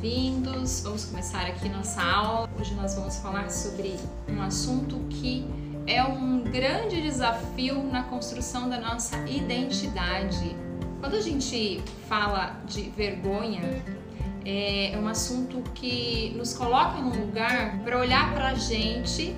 bem-vindos. Vamos começar aqui nossa aula. Hoje nós vamos falar sobre um assunto que é um grande desafio na construção da nossa identidade. Quando a gente fala de vergonha, é um assunto que nos coloca num lugar para olhar para a gente,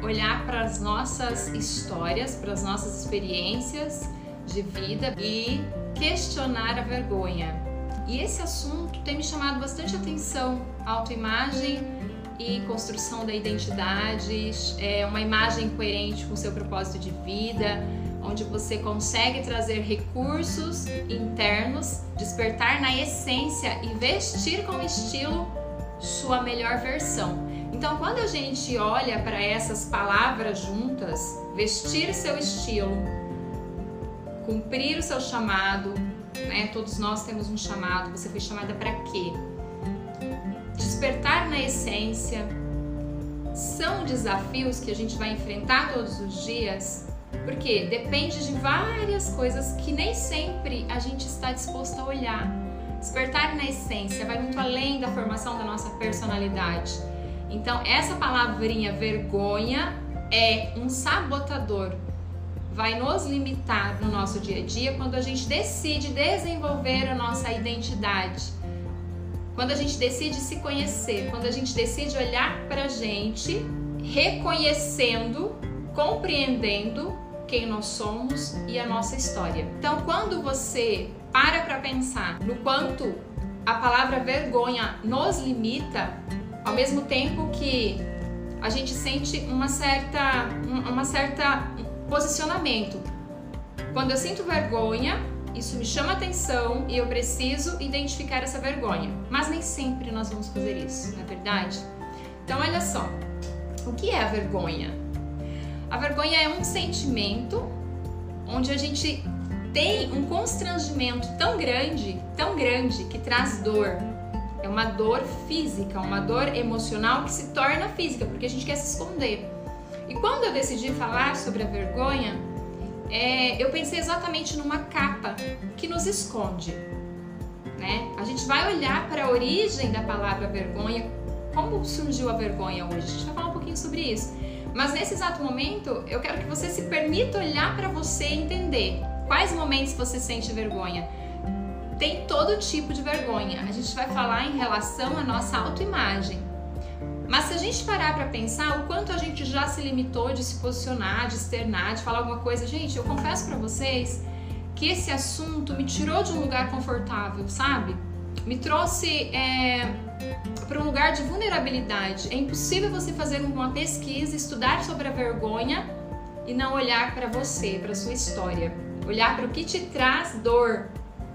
olhar para as nossas histórias, para as nossas experiências de vida e questionar a vergonha. E esse assunto tem me chamado bastante atenção, autoimagem e construção da identidade, é uma imagem coerente com o seu propósito de vida, onde você consegue trazer recursos internos, despertar na essência e vestir com estilo sua melhor versão. Então, quando a gente olha para essas palavras juntas, vestir seu estilo, cumprir o seu chamado, né? Todos nós temos um chamado. Você foi chamada para quê? Despertar na essência são desafios que a gente vai enfrentar todos os dias, porque depende de várias coisas que nem sempre a gente está disposto a olhar. Despertar na essência vai muito além da formação da nossa personalidade. Então, essa palavrinha vergonha é um sabotador vai nos limitar no nosso dia a dia quando a gente decide desenvolver a nossa identidade. Quando a gente decide se conhecer, quando a gente decide olhar para gente, reconhecendo, compreendendo quem nós somos e a nossa história. Então, quando você para para pensar no quanto a palavra vergonha nos limita, ao mesmo tempo que a gente sente uma certa, uma certa Posicionamento. Quando eu sinto vergonha, isso me chama atenção e eu preciso identificar essa vergonha. Mas nem sempre nós vamos fazer isso, não é verdade? Então, olha só. O que é a vergonha? A vergonha é um sentimento onde a gente tem um constrangimento tão grande, tão grande, que traz dor. É uma dor física, uma dor emocional que se torna física, porque a gente quer se esconder. E quando eu decidi falar sobre a vergonha, é, eu pensei exatamente numa capa que nos esconde. Né? A gente vai olhar para a origem da palavra vergonha, como surgiu a vergonha hoje. A gente vai falar um pouquinho sobre isso. Mas nesse exato momento, eu quero que você se permita olhar para você e entender quais momentos você sente vergonha. Tem todo tipo de vergonha. A gente vai falar em relação à nossa autoimagem. Mas se a gente parar para pensar o quanto a gente já se limitou de se posicionar, de externar, de falar alguma coisa, gente, eu confesso para vocês que esse assunto me tirou de um lugar confortável, sabe? Me trouxe é, para um lugar de vulnerabilidade. É impossível você fazer uma pesquisa, estudar sobre a vergonha e não olhar para você, para sua história, olhar para o que te traz dor.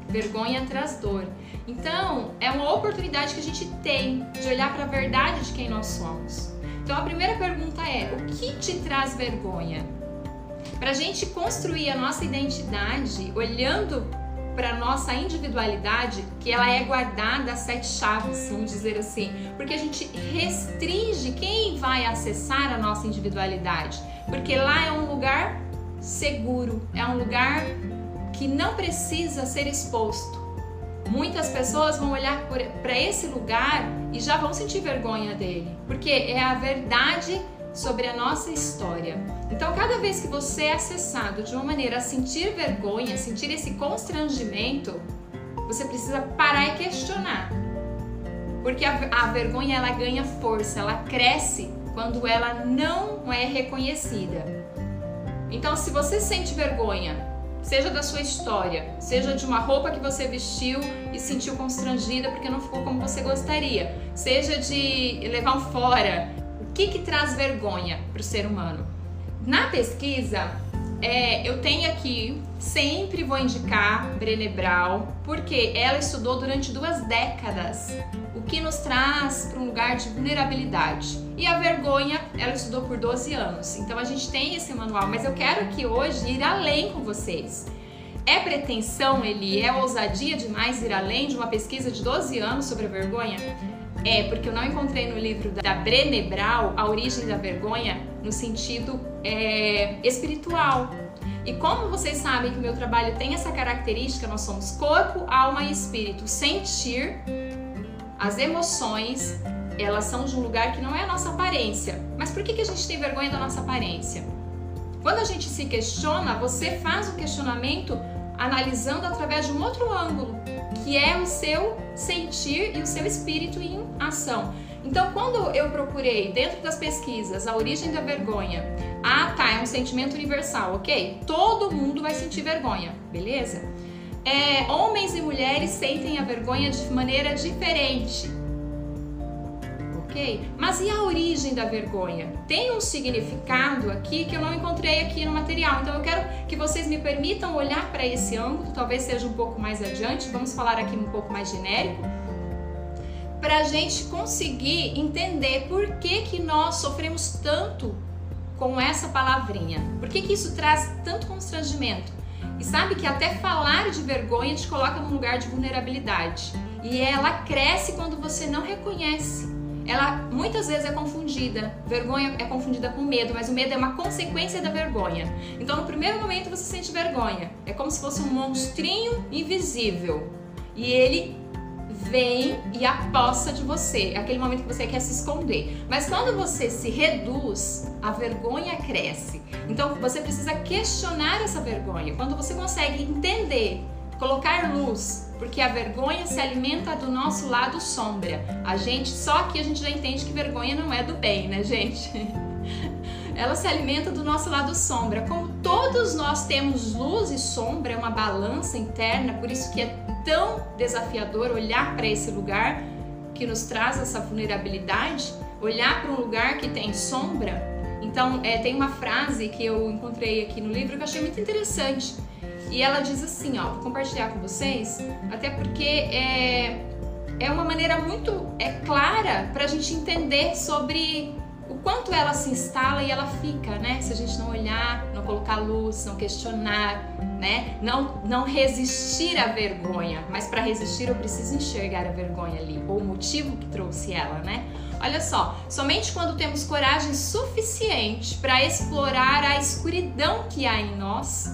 Vergonha traz dor. Então, é uma oportunidade que a gente tem de olhar para a verdade de quem nós somos. Então, a primeira pergunta é: o que te traz vergonha? Para a gente construir a nossa identidade, olhando para nossa individualidade, que ela é guardada a sete chaves, vamos dizer assim, porque a gente restringe quem vai acessar a nossa individualidade, porque lá é um lugar seguro, é um lugar que não precisa ser exposto. Muitas pessoas vão olhar para esse lugar e já vão sentir vergonha dele, porque é a verdade sobre a nossa história. Então, cada vez que você é acessado de uma maneira a sentir vergonha, sentir esse constrangimento, você precisa parar e questionar. Porque a, a vergonha ela ganha força, ela cresce quando ela não é reconhecida. Então, se você sente vergonha seja da sua história, seja de uma roupa que você vestiu e sentiu constrangida porque não ficou como você gostaria, seja de levar um fora. O que, que traz vergonha para o ser humano? Na pesquisa, é, eu tenho aqui, sempre vou indicar Brené Brown, porque ela estudou durante duas décadas que nos traz para um lugar de vulnerabilidade. E a vergonha, ela estudou por 12 anos. Então a gente tem esse manual, mas eu quero que hoje ir além com vocês. É pretensão, ele é ousadia demais ir além de uma pesquisa de 12 anos sobre a vergonha? É, porque eu não encontrei no livro da Brené Brown a origem da vergonha no sentido é, espiritual. E como vocês sabem que o meu trabalho tem essa característica, nós somos corpo, alma e espírito. Sentir as emoções, elas são de um lugar que não é a nossa aparência. Mas por que, que a gente tem vergonha da nossa aparência? Quando a gente se questiona, você faz o questionamento analisando através de um outro ângulo, que é o seu sentir e o seu espírito em ação. Então, quando eu procurei dentro das pesquisas a origem da vergonha, ah, tá, é um sentimento universal, ok? Todo mundo vai sentir vergonha, beleza? É, homens e mulheres sentem a vergonha de maneira diferente ok? Mas e a origem da vergonha? Tem um significado aqui que eu não encontrei aqui no material, então eu quero que vocês me permitam olhar para esse ângulo, talvez seja um pouco mais adiante, vamos falar aqui um pouco mais genérico, para a gente conseguir entender por que, que nós sofremos tanto com essa palavrinha, por que, que isso traz tanto constrangimento. E sabe que até falar de vergonha te coloca num lugar de vulnerabilidade. E ela cresce quando você não reconhece ela muitas vezes é confundida. Vergonha é confundida com medo, mas o medo é uma consequência da vergonha. Então, no primeiro momento você sente vergonha. É como se fosse um monstrinho invisível. E ele vem e aposta de você. É aquele momento que você quer se esconder. Mas quando você se reduz, a vergonha cresce. Então você precisa questionar essa vergonha. Quando você consegue entender colocar luz, porque a vergonha se alimenta do nosso lado sombra. A gente, só que a gente já entende que vergonha não é do bem, né, gente? Ela se alimenta do nosso lado sombra. Como todos nós temos luz e sombra, é uma balança interna, por isso que é tão desafiador olhar para esse lugar que nos traz essa vulnerabilidade, olhar para um lugar que tem sombra. Então, é, tem uma frase que eu encontrei aqui no livro que eu achei muito interessante e ela diz assim, ó, vou compartilhar com vocês, até porque é, é uma maneira muito é clara para a gente entender sobre o quanto ela se instala e ela fica, né? Se a gente não olhar, não colocar luz, não questionar, né? Não, não resistir à vergonha. Mas para resistir eu preciso enxergar a vergonha ali, ou o motivo que trouxe ela, né? Olha só, somente quando temos coragem suficiente para explorar a escuridão que há em nós,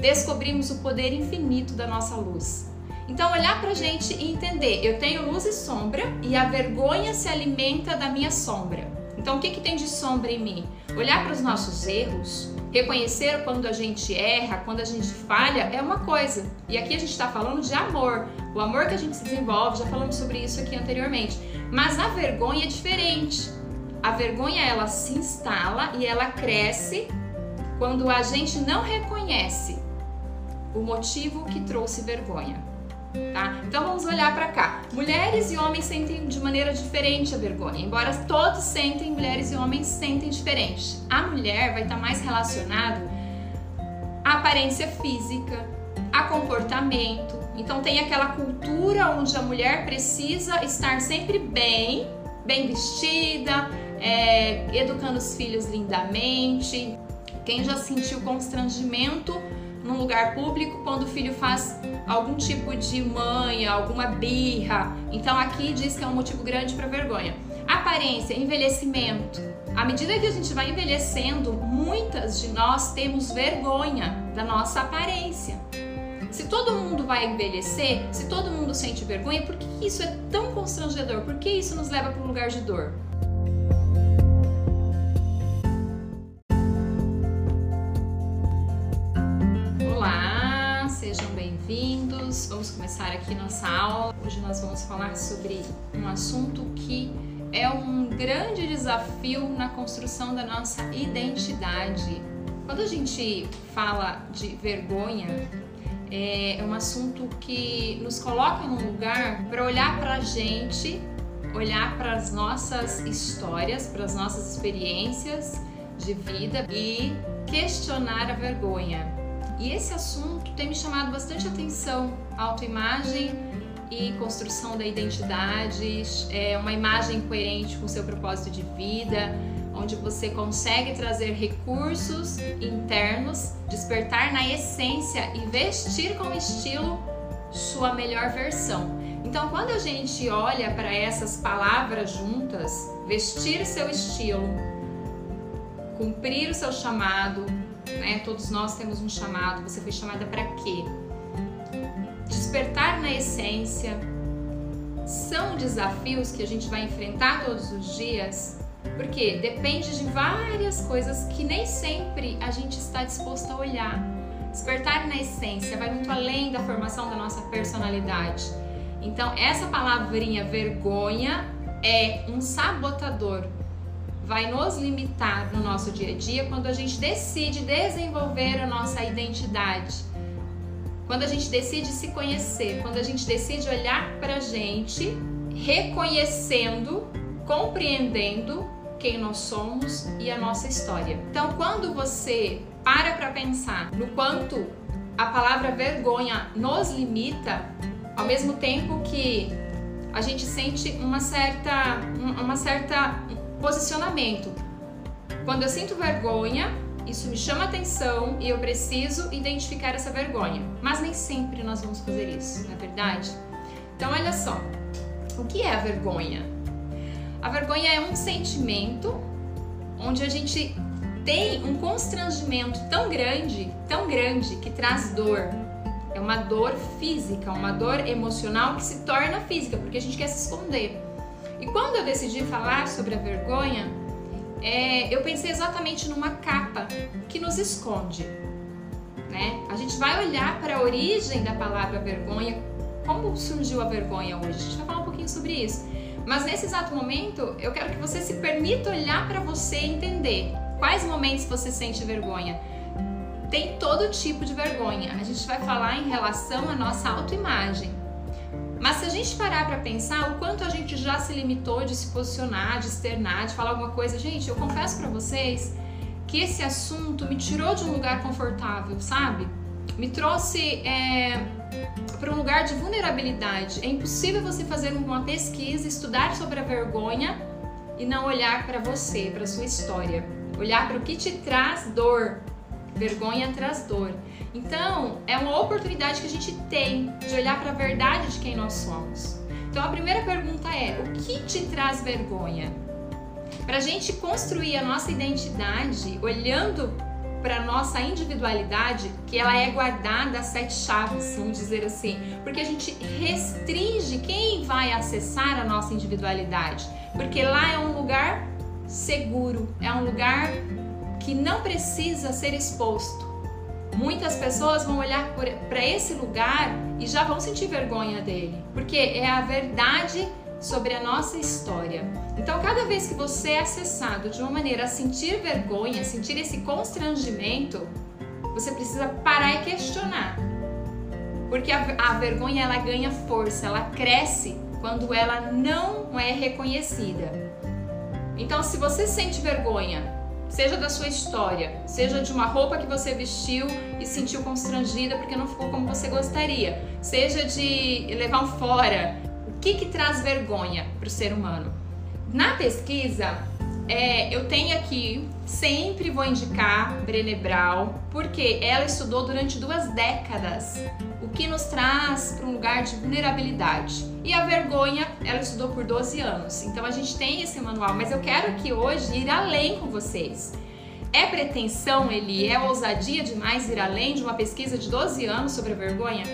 descobrimos o poder infinito da nossa luz. Então, olhar para a gente e entender: eu tenho luz e sombra e a vergonha se alimenta da minha sombra. Então, o que, que tem de sombra em mim? Olhar para os nossos erros, reconhecer quando a gente erra, quando a gente falha, é uma coisa. E aqui a gente está falando de amor, o amor que a gente se desenvolve, já falamos sobre isso aqui anteriormente. Mas a vergonha é diferente. A vergonha ela se instala e ela cresce quando a gente não reconhece o motivo que trouxe vergonha. Tá? Então vamos olhar para cá. Mulheres e homens sentem de maneira diferente a vergonha. Embora todos sentem, mulheres e homens sentem diferente. A mulher vai estar tá mais relacionado à aparência física, a comportamento. Então tem aquela cultura onde a mulher precisa estar sempre bem, bem vestida, é, educando os filhos lindamente. Quem já sentiu constrangimento num lugar público quando o filho faz algum tipo de manha, alguma birra. Então aqui diz que é um motivo grande para vergonha. Aparência, envelhecimento. À medida que a gente vai envelhecendo, muitas de nós temos vergonha da nossa aparência. Se todo mundo vai envelhecer, se todo mundo sente vergonha, por que isso é tão constrangedor? Por que isso nos leva para um lugar de dor? Bem-vindos. Vamos começar aqui nossa aula. Hoje nós vamos falar sobre um assunto que é um grande desafio na construção da nossa identidade. Quando a gente fala de vergonha, é um assunto que nos coloca num lugar para olhar para a gente, olhar para as nossas histórias, para as nossas experiências de vida e questionar a vergonha. E esse assunto tem me chamado bastante atenção. Autoimagem e construção da identidade, é uma imagem coerente com seu propósito de vida, onde você consegue trazer recursos internos, despertar na essência e vestir com estilo sua melhor versão. Então, quando a gente olha para essas palavras juntas, vestir seu estilo, cumprir o seu chamado, né? Todos nós temos um chamado. Você foi chamada para quê? Despertar na essência, são desafios que a gente vai enfrentar todos os dias, porque depende de várias coisas que nem sempre a gente está disposto a olhar. Despertar na essência vai muito além da formação da nossa personalidade. Então, essa palavrinha vergonha é um sabotador. Vai nos limitar no nosso dia a dia quando a gente decide desenvolver a nossa identidade. Quando a gente decide se conhecer, quando a gente decide olhar pra gente, reconhecendo, compreendendo quem nós somos e a nossa história. Então, quando você para para pensar no quanto a palavra vergonha nos limita, ao mesmo tempo que a gente sente uma certa, uma certa posicionamento. Quando eu sinto vergonha, isso me chama atenção e eu preciso identificar essa vergonha. Mas nem sempre nós vamos fazer isso, não é verdade? Então, olha só, o que é a vergonha? A vergonha é um sentimento onde a gente tem um constrangimento tão grande, tão grande, que traz dor, é uma dor física, uma dor emocional que se torna física, porque a gente quer se esconder. E quando eu decidi falar sobre a vergonha, é, eu pensei exatamente numa capa que nos esconde. Né? A gente vai olhar para a origem da palavra vergonha, como surgiu a vergonha hoje. A gente vai falar um pouquinho sobre isso. Mas nesse exato momento, eu quero que você se permita olhar para você e entender quais momentos você sente vergonha tem todo tipo de vergonha. A gente vai falar em relação à nossa autoimagem. Mas se a gente parar para pensar o quanto a gente já se limitou de se posicionar, de externar, de falar alguma coisa, gente, eu confesso para vocês que esse assunto me tirou de um lugar confortável, sabe? Me trouxe é, para um lugar de vulnerabilidade. É impossível você fazer uma pesquisa, estudar sobre a vergonha e não olhar para você, para sua história, olhar para o que te traz dor, Vergonha traz dor. Então, é uma oportunidade que a gente tem de olhar para a verdade de quem nós somos. Então, a primeira pergunta é: o que te traz vergonha? Para a gente construir a nossa identidade olhando para a nossa individualidade, que ela é guardada a sete chaves, vamos dizer assim, porque a gente restringe quem vai acessar a nossa individualidade, porque lá é um lugar seguro, é um lugar que não precisa ser exposto. Muitas pessoas vão olhar para esse lugar e já vão sentir vergonha dele, porque é a verdade sobre a nossa história. Então, cada vez que você é acessado de uma maneira a sentir vergonha, sentir esse constrangimento, você precisa parar e questionar. Porque a, a vergonha ela ganha força, ela cresce quando ela não é reconhecida. Então, se você sente vergonha seja da sua história, seja de uma roupa que você vestiu e sentiu constrangida porque não ficou como você gostaria, seja de levar um fora. O que, que traz vergonha para o ser humano? Na pesquisa, é, eu tenho aqui, sempre vou indicar Brené Brown, porque ela estudou durante duas décadas que nos traz para um lugar de vulnerabilidade. E a vergonha, ela estudou por 12 anos. Então a gente tem esse manual, mas eu quero aqui hoje ir além com vocês. É pretensão, ele é ousadia demais ir além de uma pesquisa de 12 anos sobre a vergonha?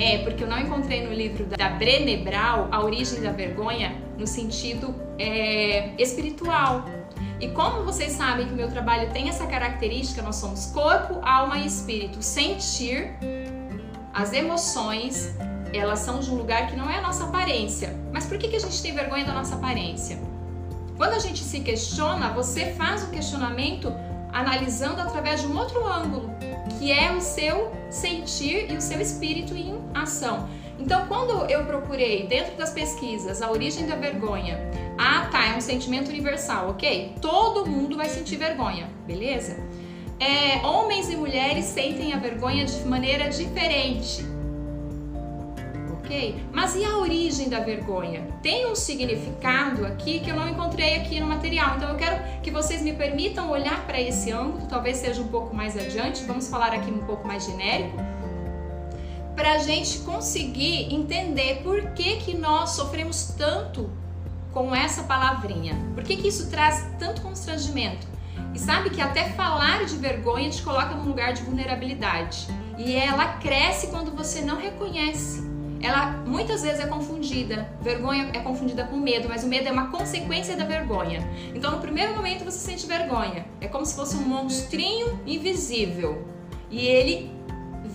É, porque eu não encontrei no livro da Brené Brown a origem da vergonha no sentido é, espiritual. E como vocês sabem que o meu trabalho tem essa característica, nós somos corpo, alma e espírito. Sentir as emoções, elas são de um lugar que não é a nossa aparência. Mas por que, que a gente tem vergonha da nossa aparência? Quando a gente se questiona, você faz o questionamento analisando através de um outro ângulo, que é o seu sentir e o seu espírito em ação. Então, quando eu procurei dentro das pesquisas a origem da vergonha, ah, tá, é um sentimento universal, ok? Todo mundo vai sentir vergonha, beleza? É, homens e mulheres sentem a vergonha de maneira diferente, ok? Mas e a origem da vergonha? Tem um significado aqui que eu não encontrei aqui no material, então eu quero que vocês me permitam olhar para esse ângulo, talvez seja um pouco mais adiante, vamos falar aqui um pouco mais genérico para a gente conseguir entender por que, que nós sofremos tanto com essa palavrinha. Por que, que isso traz tanto constrangimento? E sabe que até falar de vergonha te coloca num lugar de vulnerabilidade. E ela cresce quando você não reconhece ela muitas vezes é confundida. Vergonha é confundida com medo, mas o medo é uma consequência da vergonha. Então, no primeiro momento você sente vergonha. É como se fosse um monstrinho invisível. E ele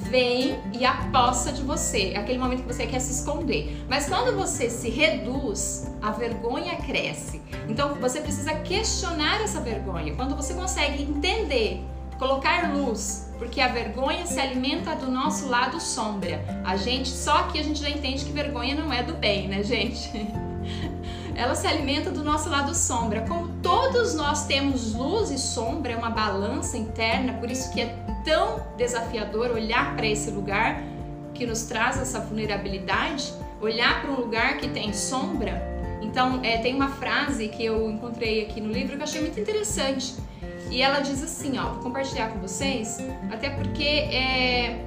vem e aposta de você. É aquele momento que você quer se esconder. Mas quando você se reduz, a vergonha cresce. Então você precisa questionar essa vergonha. Quando você consegue entender, colocar luz, porque a vergonha se alimenta do nosso lado sombra. A gente, só que a gente já entende que vergonha não é do bem, né, gente? Ela se alimenta do nosso lado sombra. Como todos nós temos luz e sombra, é uma balança interna, por isso que é tão desafiador olhar para esse lugar que nos traz essa vulnerabilidade, olhar para um lugar que tem sombra. Então, é, tem uma frase que eu encontrei aqui no livro que eu achei muito interessante. E ela diz assim, ó, vou compartilhar com vocês, até porque é,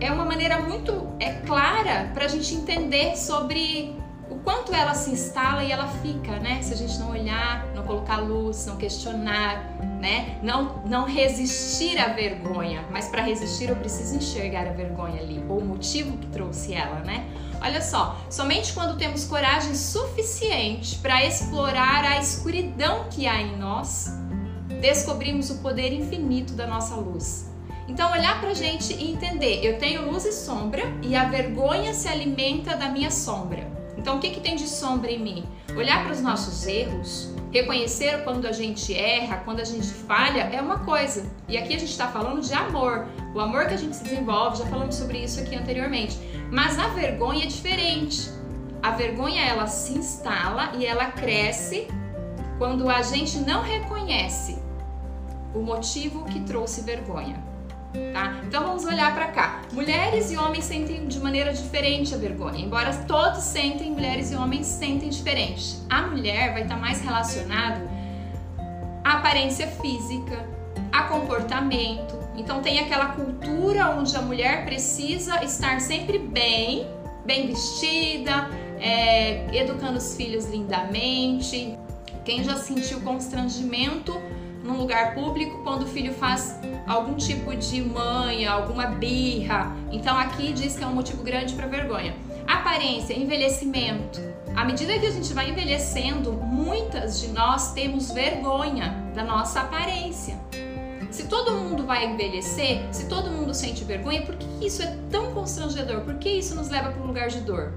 é uma maneira muito é, clara para a gente entender sobre o quanto ela se instala e ela fica, né? Se a gente não olhar, não colocar luz, não questionar, né? Não, não resistir à vergonha. Mas para resistir eu preciso enxergar a vergonha ali, ou o motivo que trouxe ela, né? Olha só, somente quando temos coragem suficiente para explorar a escuridão que há em nós, descobrimos o poder infinito da nossa luz. Então, olhar pra gente e entender: eu tenho luz e sombra e a vergonha se alimenta da minha sombra. Então, o que, que tem de sombra em mim? Olhar para os nossos erros, reconhecer quando a gente erra, quando a gente falha, é uma coisa. E aqui a gente está falando de amor, o amor que a gente se desenvolve, já falamos sobre isso aqui anteriormente. Mas a vergonha é diferente. A vergonha ela se instala e ela cresce quando a gente não reconhece o motivo que trouxe vergonha. Tá? Então vamos olhar para cá. Mulheres e homens sentem de maneira diferente a vergonha. Embora todos sentem, mulheres e homens sentem diferente. A mulher vai estar tá mais relacionado à aparência física, a comportamento. Então tem aquela cultura onde a mulher precisa estar sempre bem, bem vestida, é, educando os filhos lindamente. Quem já sentiu constrangimento num lugar público quando o filho faz algum tipo de manha, alguma birra. Então aqui diz que é um motivo grande para vergonha. Aparência, envelhecimento. À medida que a gente vai envelhecendo, muitas de nós temos vergonha da nossa aparência. Se todo mundo vai envelhecer, se todo mundo sente vergonha, por que isso é tão constrangedor? Por que isso nos leva para um lugar de dor?